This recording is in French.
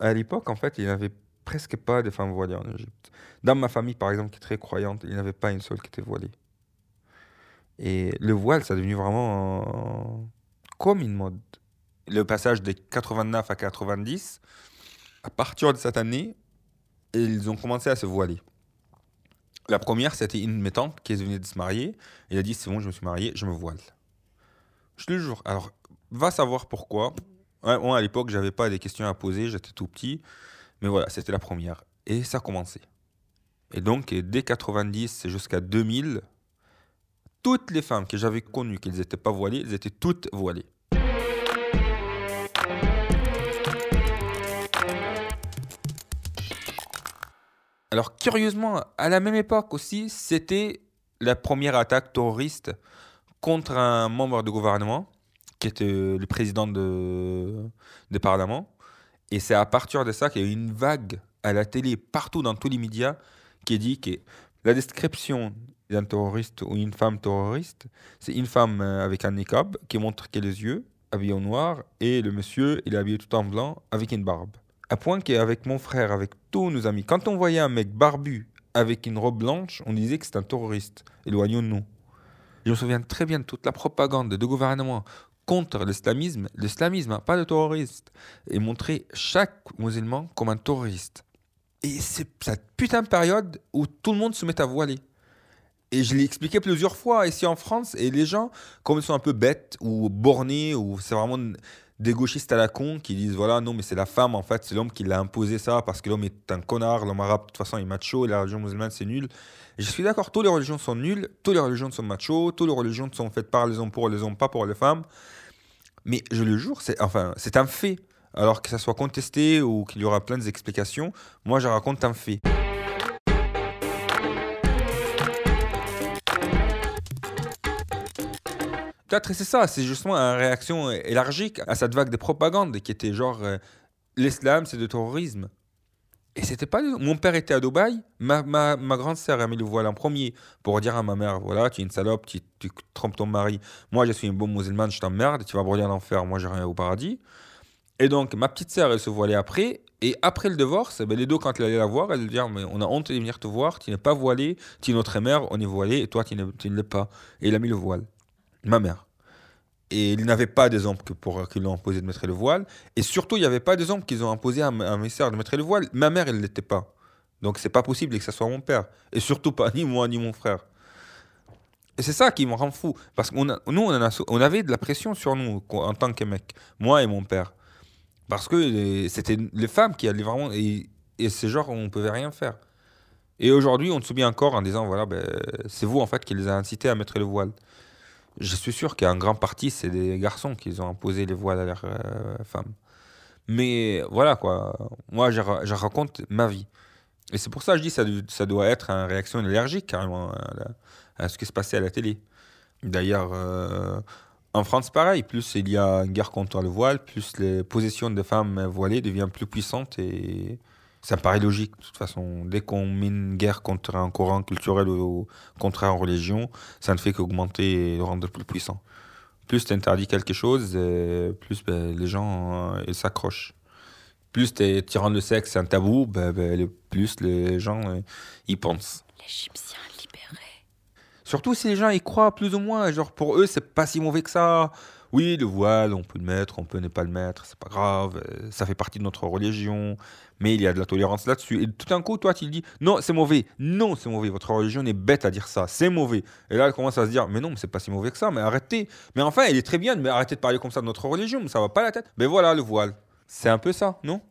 À l'époque, en fait, il n'y avait presque pas de femmes voilées en Égypte. Dans ma famille, par exemple, qui est très croyante, il n'y avait pas une seule qui était voilée. Et le voile, ça est devenu vraiment comme une mode. Le passage de 89 à 90, à partir de cette année, ils ont commencé à se voiler. La première, c'était une de mes tantes qui venue de se marier. Elle a dit C'est bon, je me suis mariée, je me voile. Je te le jure. Alors, va savoir pourquoi. Moi, à l'époque, j'avais pas des questions à poser, j'étais tout petit. Mais voilà, c'était la première. Et ça a commencé. Et donc, dès 90 jusqu'à 2000, toutes les femmes que j'avais connues qu'elles n'étaient pas voilées, elles étaient toutes voilées. Alors curieusement, à la même époque aussi, c'était la première attaque terroriste contre un membre du gouvernement, qui était le président de, du Parlement. Et c'est à partir de ça qu'il y a eu une vague à la télé, partout dans tous les médias, qui dit que la description d'un terroriste ou une femme terroriste, c'est une femme euh, avec un niqab qui montre qu'elle a les yeux, habillée en noir, et le monsieur, il est habillé tout en blanc avec une barbe. À point qu'avec mon frère, avec tous nos amis, quand on voyait un mec barbu avec une robe blanche, on disait que c'est un terroriste. Éloignons-nous. Je me souviens très bien de toute la propagande de gouvernement contre l'islamisme, l'islamisme, hein, pas le terroriste, et montrer chaque musulman comme un terroriste. Et c'est cette putain de période où tout le monde se met à voiler. Et je l'ai expliqué plusieurs fois ici en France, et les gens, comme ils sont un peu bêtes ou bornés, ou c'est vraiment des gauchistes à la con qui disent voilà, non, mais c'est la femme, en fait, c'est l'homme qui l'a imposé ça parce que l'homme est un connard, l'homme arabe, de toute façon, est macho, et la religion musulmane, c'est nul. Je suis d'accord, toutes les religions sont nulles, toutes les religions sont macho, toutes les religions sont faites par les hommes pour les hommes, pas pour les femmes. Mais je le jure, c'est enfin, c'est un fait. Alors que ça soit contesté ou qu'il y aura plein d'explications, moi je raconte un fait. Peut-être c'est ça, c'est justement une réaction élargique à cette vague de propagande qui était genre euh, l'islam c'est du terrorisme. Et c'était pas. Mon père était à Dubaï, ma, ma, ma grande sœur a mis le voile en premier pour dire à ma mère voilà, tu es une salope, tu, tu trompes ton mari. Moi, je suis une bonne musulmane, je t'emmerde, tu vas brûler en enfer, moi, j'ai rien au paradis. Et donc, ma petite sœur, elle se voilait après. Et après le divorce, ben, les deux, quand elle allait la voir, elle lui dit Mais on a honte de venir te voir, tu n'es pas voilé, tu es notre mère, on est voilé, et toi, tu ne l'es pas. Et il a mis le voile ma mère. Et il n'avait pas que pour qu'ils l'ont imposé de mettre le voile. Et surtout, il n'y avait pas hommes qu'ils ont imposé à, mes soeurs de mettre le voile. Ma mère, elle ne l'était pas. Donc, c'est pas possible que ce soit mon père. Et surtout pas ni moi ni mon frère. Et c'est ça qui me rend fou. Parce que nous, on, on avait de la pression sur nous en tant que mec. Moi et mon père. Parce que c'était les femmes qui allaient vraiment. Et, et c'est genre, on ne pouvait rien faire. Et aujourd'hui, on se souvient encore en disant voilà, ben, c'est vous en fait qui les a incités à mettre le voile je suis sûr qu'en grande partie, c'est des garçons qui ont imposé les voiles à leurs euh, femmes. Mais voilà, quoi. Moi, je, raconte ma vie. Et c'est pour ça que je dis que ça, doit être une réaction allergique, carrément, à, ce qui se passait à la télé. D'ailleurs, euh, en France, pareil. Plus il y a une guerre contre le voile, plus les positions des femmes voilées deviennent plus puissantes et ça me paraît logique, de toute façon. Dès qu'on met une guerre contre un courant culturel ou contre une religion, ça ne fait qu'augmenter et le rendre plus puissant. Plus tu interdis quelque chose, euh, plus ben, les gens euh, s'accrochent. Plus tu rends le sexe un tabou, ben, ben, plus les gens euh, y pensent. L'Égyptien libéré. Surtout si les gens y croient plus ou moins. Genre pour eux, c'est pas si mauvais que ça. Oui, le voile, on peut le mettre, on peut ne pas le mettre, c'est pas grave, ça fait partie de notre religion mais il y a de la tolérance là-dessus. Et tout d'un coup, toi, tu dis non, c'est mauvais. Non, c'est mauvais. Votre religion est bête à dire ça. C'est mauvais. Et là, elle commence à se dire mais non, c'est pas si mauvais que ça. Mais arrêtez. Mais enfin, il est très bien, mais arrêtez de parler comme ça de notre religion. Mais ça va pas la tête. Mais voilà le voile. C'est un peu ça, non?